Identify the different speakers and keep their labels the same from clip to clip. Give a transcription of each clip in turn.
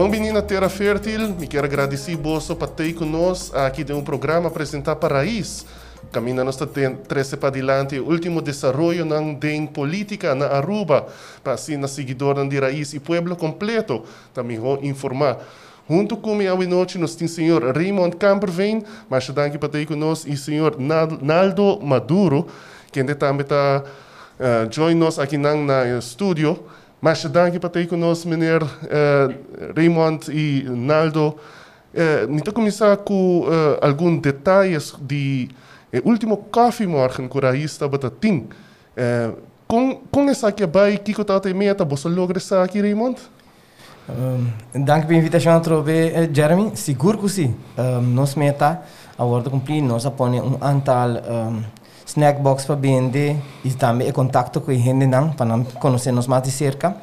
Speaker 1: Bom menina Terra Fértil, me quero agradecer você para ter conosco aqui de um programa apresentar para Raiz. Caminha nós trece para adiante o último desenvolvimento de política na Aruba, para assim na seguidora de Raiz e Pueblo completo, também vou informar. Junto com minha noite nós temos o senhor Raymond Camperveen, mas também para ter conosco o senhor Naldo Maduro, que também está uh, join nós aqui na, na estúdio. Mas dank para conosco, meneer uh, Raymond e Naldo. Uh, Nito começar com uh, alguns detalhes de uh, último coffee morgen que a estava tem. Uh, com, com essa aqui vai, que que está meta, você logra essa aqui, Raymond?
Speaker 2: Um, dank pela invitação a trover, uh, Jeremy. Seguro que sim. Um, nós meta, a hora de cumprir, nós apone um antal um, snack box para vender e também é contato com a gente não para conhecer nos mais de cerca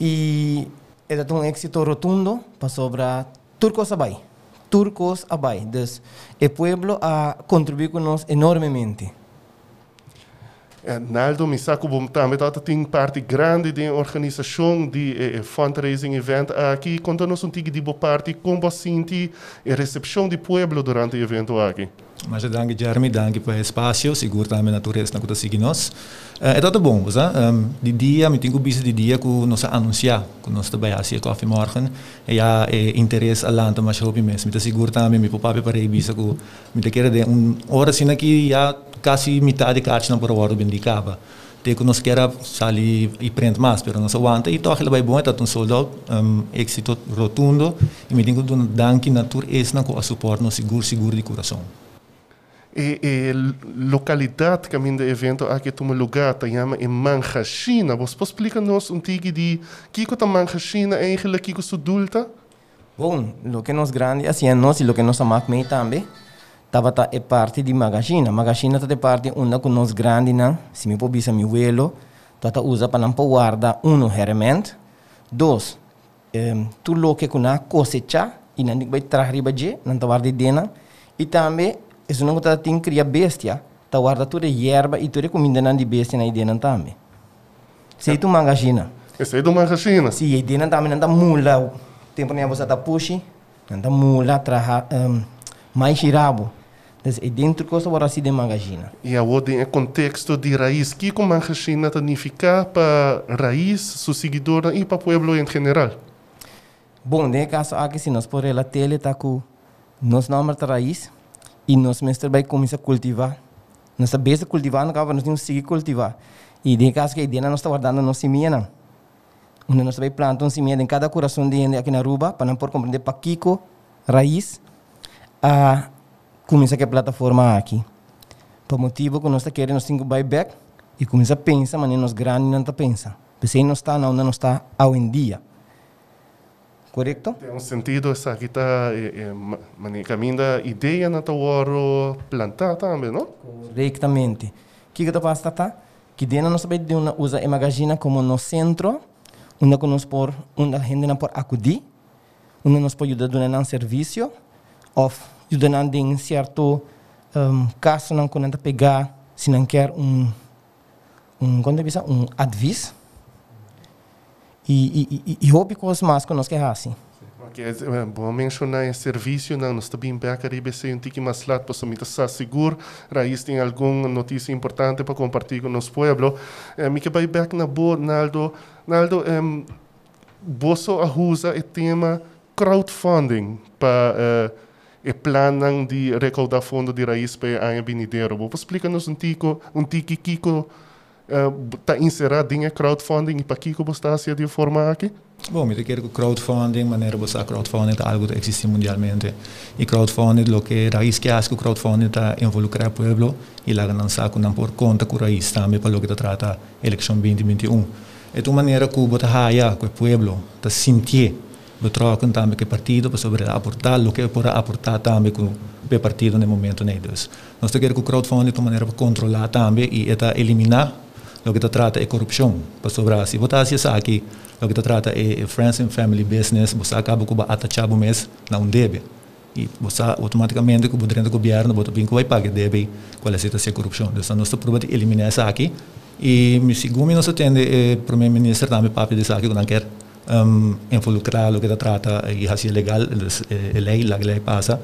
Speaker 2: e é um êxito rotundo para sobre Turcos Abai Turcos Abai então o pueblo a contribuir nós enormemente
Speaker 1: Eh, Naldo Misako também tem parte grande da organização de eh, fundraising event aqui. Conta-nos um pouco de boa parte como você sente a recepção do povo durante o evento aqui.
Speaker 3: Mas danke Jeremy, danke pelo espaço, seguro também na natureza que está seguindo nós. É tudo bom, você? Um, de dia, me tenho visto de dia que nós anunciar, que nós também assim coffee morgen, e é interesse a lanta, mas eu mesmo, me seguro também, me papai para ir que me te quero de um hora assim aqui já quase metade cartas não por hora bem de caba. Te que nós quer sair e prende mais, pero nós aguanta e toque vai bom, tá um soldado um, êxito rotundo e me tenho que dar danke natureza com a suporte no seguro seguro de coração.
Speaker 1: E, e localidade que a minha evento aqui toma lugar, tá chama em Manchachina. Você pode explicar nos um tigre de que que tá Manchachina eigenlijk que que adulta?
Speaker 2: Bom, o que nós grande assim nós e o que nós amamos também. Tava tá é parte de Magazina. Magazina tá é parte uma com nós grande não. Se me pode bisa meu velo, tá tá usa para não guardar um herramienta. Dois, um, tu lo que com a cosecha e não vai trazer riba je, não tá guarda dentro. E também isso não está tem cria bestia, tá guarda toda erva e toda comida não de bestia na dentro também. Se tu magazina.
Speaker 1: Esse é do magazina.
Speaker 2: Se dentro também não tá mula, tempo nem você tá puxi, não tá mula, traha um, mais girabo. Então, é dentro que você vai de magazina.
Speaker 1: E a ordem é contexto de raiz. que com magazina significa para raiz, seu seguidor e para o povo em geral?
Speaker 2: Bom, nesse caso aqui, se nós por ela tele tá com nós não raiz, e nós começar a cultivar. Nós sabemos cultivar, não acaba, nós temos que seguir cultivar. E de caso que a ideia não está guardando nossa semente, não. Onde nós vai plantar uma semente em cada coração de gente aqui na Aruba, para não por compreender para Kiko, raiz, a começar a plataforma aqui. Por motivo que nós está querendo, nós temos que back e começar a pensar, mas nós grandes não está pensando. Porque não está, não, não está ao em dia. Correto?
Speaker 1: Tem um sentido essa está é, é, caminho ideia na tua plantar também, não?
Speaker 2: Corretamente. O que que tu faz, tá? Que dentro nós sabemos de uma usa imagina como no centro, onde nós por, onde a gente não pode acudir, onde nós pode ajudar a um serviço, ou ajudar em certo um, caso não quando pegar, se não quer um um quando um advice e, e, e, hobby com os mais que nós queremos assim.
Speaker 1: Okay, é bom mencionar esse serviço, não, nós também bem caribe se um tique mais lá, para me estar seguro, raiz tem alguma notícia importante para compartilhar com nosso povo. Eh, me que vai back na boa, Naldo, Naldo, você usa o tema crowdfunding para uh, e planam de recaudar fundo de raiz para a Benideiro. Vou explicar-nos um tico, um tique Kiko está uh, inserido em crowdfunding e para que você está a de forma aqui?
Speaker 3: Bom, eu quero que crowdfunding, maneira você crowdfunding é algo que existe mundialmente. E crowdfunding, o que raiz que acho que crowdfunding está involucrar o povo e lá sabe não por conta com raiz também para o que trata a eleição 2021. É uma maneira que você haja com o povo, está sentir betrokken também com o partido para sobre aportar o que pode aportar também com o partido no momento neles. Nós queremos que o crowdfunding de maneira para controlar também e eliminar o que trata é corrupção. Para sobrar, se você assim aqui, o que trata é friends and family business, você acaba com atachar o mês, não deve. E você automaticamente, como dentro do governo, você tem que pagar deve qual é a situação de corrupção. Então, nós estamos de eliminar isso aqui. E, segundo nós temos o primeiro-ministro também papo de isso aqui, que não quer um, involucrar lo que trata e assim legal, a lei, a lei passa.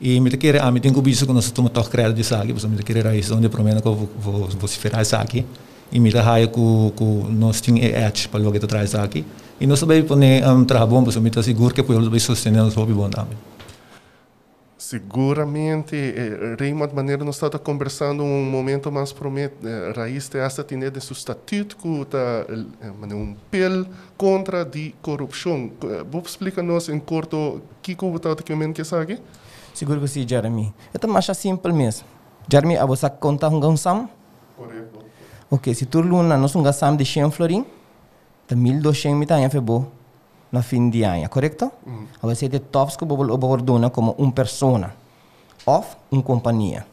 Speaker 3: E me querer a mim tem que isso que nós estamos tocar crédito de saque, você me querer aí onde promena que eu vou vociferar saque. E me raia que nós temos edge para lo que traz aqui. E nós também poner um trabalho bom, você me está seguro que o povo vai sostener o hobby bom também.
Speaker 1: Seguramente, Raymond Maneiro nós está conversando um momento mais promet, eh, raiz de esta tinha de seu estatuto que está eh, um pel contra de corrupção. Vou explicar-nos em curto o que que você está que sabe?
Speaker 2: Seguro que sim, Jeremy. É mais simples mesmo. Jeremy, a você conta um sam?
Speaker 1: Correto.
Speaker 2: Ok, se tu luna nós um sam de 100 florim, tá 1200 mitan é febo na fim de ano, correto?
Speaker 1: Mm.
Speaker 2: A você tem tops que você abordona como uma persona ou uma companhia.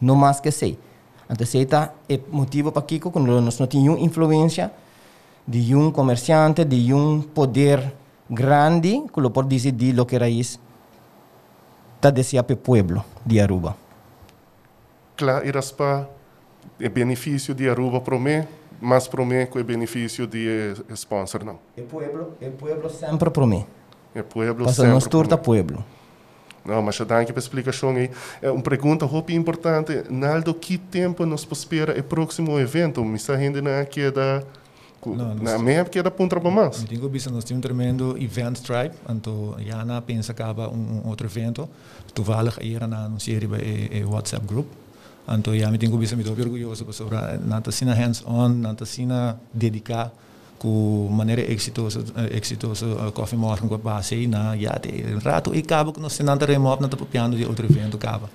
Speaker 2: Não mais que sei. Então, esse é motivo para que quando nós não temos influência de um comerciante, de um poder grande, que lo pode decidir o que raiz está deseando para o povo de Aruba.
Speaker 1: Claro, iraspa é benefício de Aruba para mim, mas para mim que é benefício de sponsor não.
Speaker 2: O povo, o povo sempre para mim.
Speaker 1: É pueblo
Speaker 2: Passa
Speaker 1: sempre.
Speaker 2: nós turta povo.
Speaker 1: Não, mas já danke pela explicação aí. É uma pergunta muito importante. Naldo, que tempo nos espera o próximo evento? Me está ainda na queda...
Speaker 3: Não,
Speaker 1: Na minha queda ponta para mais.
Speaker 3: Eu tenho visto, nós temos um tremendo event tribe, então já na pensa acaba um, um outro evento, toevallig hier na anunciar een WhatsApp groep. Já me tenho visto muito orgulhoso sobre na tasina hands-on, na tasina dedicar com maneira exitosa, eh, exitosa uh, coffee morgen com a base na ja de rato e cabo que nós temos remove na tapiando de outro evento cabo.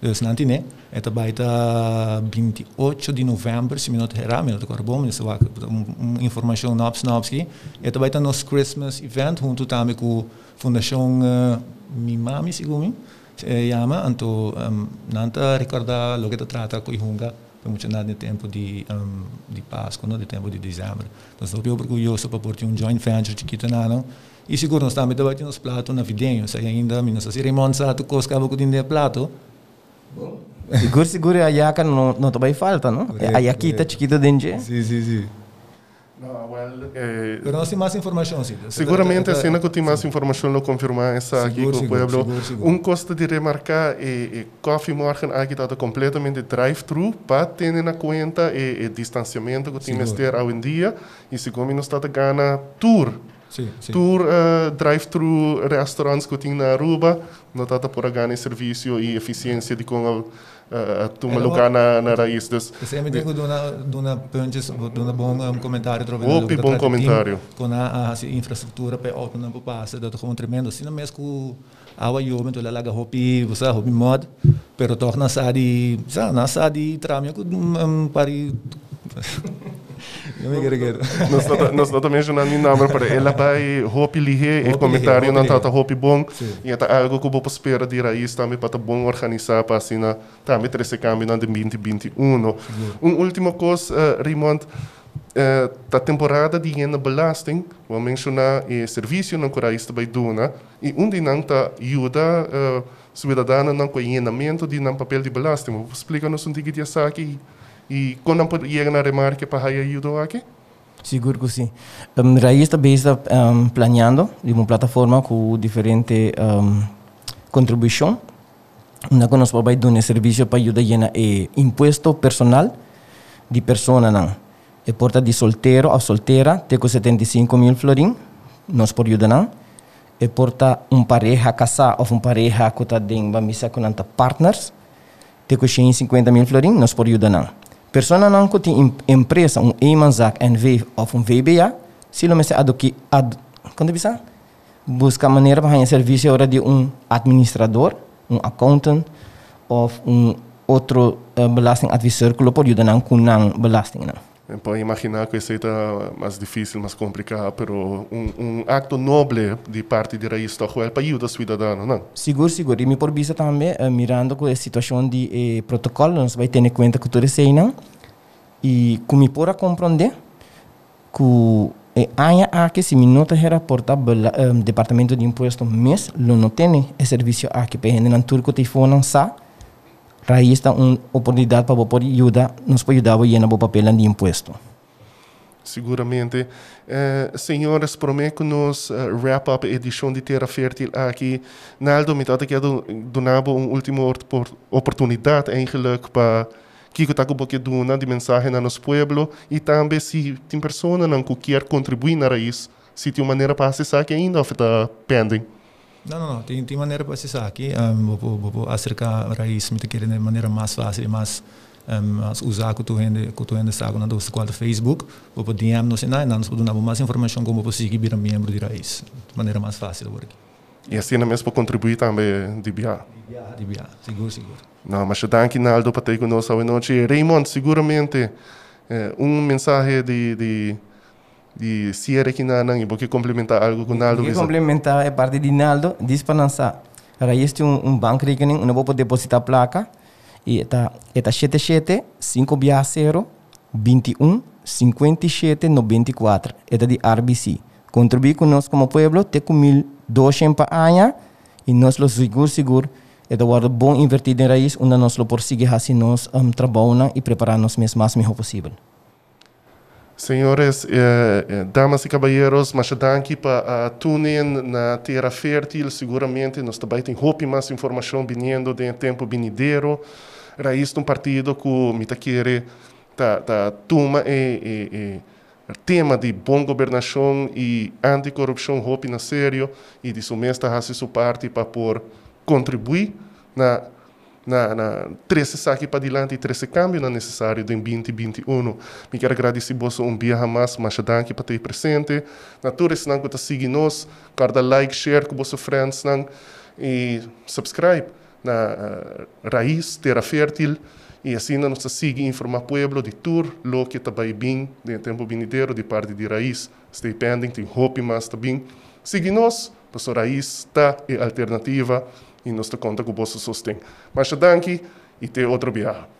Speaker 3: Dus nanti né, é também tá 28 de novembro, se minuto herá, minuto carbon, isso vai uma informação nobs nobs aqui. Também tá nosso Christmas event junto também com Fundação uh, Mimami, segundo se chama, então um, nanta recordar lo que trata com Ihunga, para muito nada de tempo de um, de Páscoa, não de tempo de dezembro. Então estou bem orgulhoso para pôr um joint venture chiquito na não. E seguro nós também também temos plato navideño, se ainda minha se remonta tu cosca com de plato.
Speaker 2: Seguro, seguro, a yaca não, não também falta, não? A yaquita chiquita dentro.
Speaker 3: Sim, sim, sim.
Speaker 1: Não, well, eh,
Speaker 3: Pero temos mais informação, sim.
Speaker 1: Seguramente, assim que tem mais informação, lo confirmar essa aqui
Speaker 3: Seguro,
Speaker 1: com o
Speaker 3: seguro,
Speaker 1: pueblo.
Speaker 3: seguro, seguro.
Speaker 1: Um custo de remarcar é, é Coffee Morgan aqui está completamente drive-thru para ter na conta e, e distanciamento que temos
Speaker 3: Seguro.
Speaker 1: ter hoje em dia e segundo nós está ganhando tour.
Speaker 3: Sim, sim.
Speaker 1: Tour uh, drive-thru restaurantes que tem na Aruba, nós está por ganhar serviço e eficiência de tu
Speaker 3: Era
Speaker 1: lugar na, na raiz. Dus,
Speaker 3: Você me digo dona dona punches, dona bom um, comentário trove
Speaker 1: Opi, bom comentário.
Speaker 3: Com a, a assim, infraestrutura para auto não passa, dá como tremendo. Assim mesmo com awa yo men tola laga hopi, você hopi mod, pero toch na sadi, sa na sadi tramia com um, pari Não me quero quero.
Speaker 1: Nós está mencionando o nome para ela vai hopi lihe e comentário não está
Speaker 3: lihe.
Speaker 1: hopi bom. E é algo que eu vou esperar de raiz também para bom organizar para assim na também ter esse câmbio na de 2021 um. Último coisa uh, Raymond uh, da temporada de ena belasting vou mencionar o serviço não que raiz também dona e onde não está ajuda uh, cidadana não com enamento de não papel de belasting explica-nos um tigre de aqui e quando não pode ir na remarca para ajuda aqui
Speaker 2: Seguro que sim. Um, Raiz está um, planeando uma plataforma com diferente um, contribuição. Uma que nós vamos dar um serviço para ajudar a é imposto personal de pessoa não. E porta de solteiro a solteira, tem com 75 mil florim, nós por ajudar. E porta um pareja casar ou um pareja que está dentro da missa com partners, tem com 150 mil florim, nós por ajudar. Persona que tem em- empresa, um Emanzak NV ou um VBA, se não me ad, ad, quando bisa? Busca maneira para ganhar serviço agora de um administrador, um accountant ou um outro uh, belasting advisor que lo pode não com não belasting não.
Speaker 1: Posso imaginar que isso está mais difícil, mais complicado, mas um, um acto nobre de parte de raiz está para ajudar o cidadão, não?
Speaker 2: Seguro, seguro. E me por vista também, eh, mirando com a situação de eh, protocolo, nós vai ter em conta que tudo isso aí, não? E como por compreender, que eh, anya aqui se me nota era porta bela, eh, departamento de imposto mês, não tem esse serviço para gente não turco telefone sa, raiz está uma oportunidade para poder ajudar, nos pode ajudar a llenar o papel de imposto.
Speaker 1: seguramente. Senhores, prometo nos uh, wrap up a edição de Terra Fértil aqui. Naldo, me dat quero donar uma última oportunidade eigenlijk para que está com porque dona de mensagem no nosso povo e também se tem pessoa que quer contribuir na raiz, se tem maneira para acessar que ainda está pending.
Speaker 3: Não, não, não. Tem, tem maneira para acessar aqui. Um, vou, vou, vou acercar a raiz de maneira mais fácil e mais um, usar que tu ainda que tu ainda sabe na nossa conta Facebook, vou poder DM nos e nós podemos dar mais informação como você seguir virar membro de raiz, de maneira mais fácil agora aqui.
Speaker 1: E assim mesmo para contribuir também
Speaker 3: de BIA. De BIA, seguro, seguro.
Speaker 1: Não, mas eu danke Naldo para ter conosco hoje noite. Raymond, seguramente eh, um mensagem de, de de Sierra aqui na Nang, vou complementar algo com Naldo.
Speaker 2: Vou complementar é parte de Naldo, diz para lançar. Raiz tem um, um banco rekening, não vou depositar placa. E está eta 77 560 21 57 94. Eta de RBC. Contribuir conosco como povo, ter com 1200 anos e nós lo seguro seguro. Eta guarda bom invertido em raiz, onde nós lo prosseguir assim nós um, trabalhar e preparar nos mesmo mais melhor possível.
Speaker 1: Senhores, eh, eh, damas e caballeros, mas danke para uh, tunen na Terra Fértil. Seguramente nós também temos mais informação vindo de tempo venideiro raiz de um partido que me quer tá tá toma e, e, e tema de boa governação e anticorrupção hope na sério e de sua mesta hace sua parte para por contribuir na na, na 13 saque para adiante e 13 câmbio na necessário em 2021. Me quero agradecer você um dia mais, mas danke para ter presente. Na tour se não está seguindo nós, cada like, share com você friends, não, e subscribe na uh, raiz, terra fértil, e assim nós siga informar o povo de tur, lo que está bem, de tempo vindouro, de parte de raiz, stay pending, tem hope mas também. Siga nós, para raiz está é alternativa, e te conta com o vosso sustento. Mas danke e até outro viagem.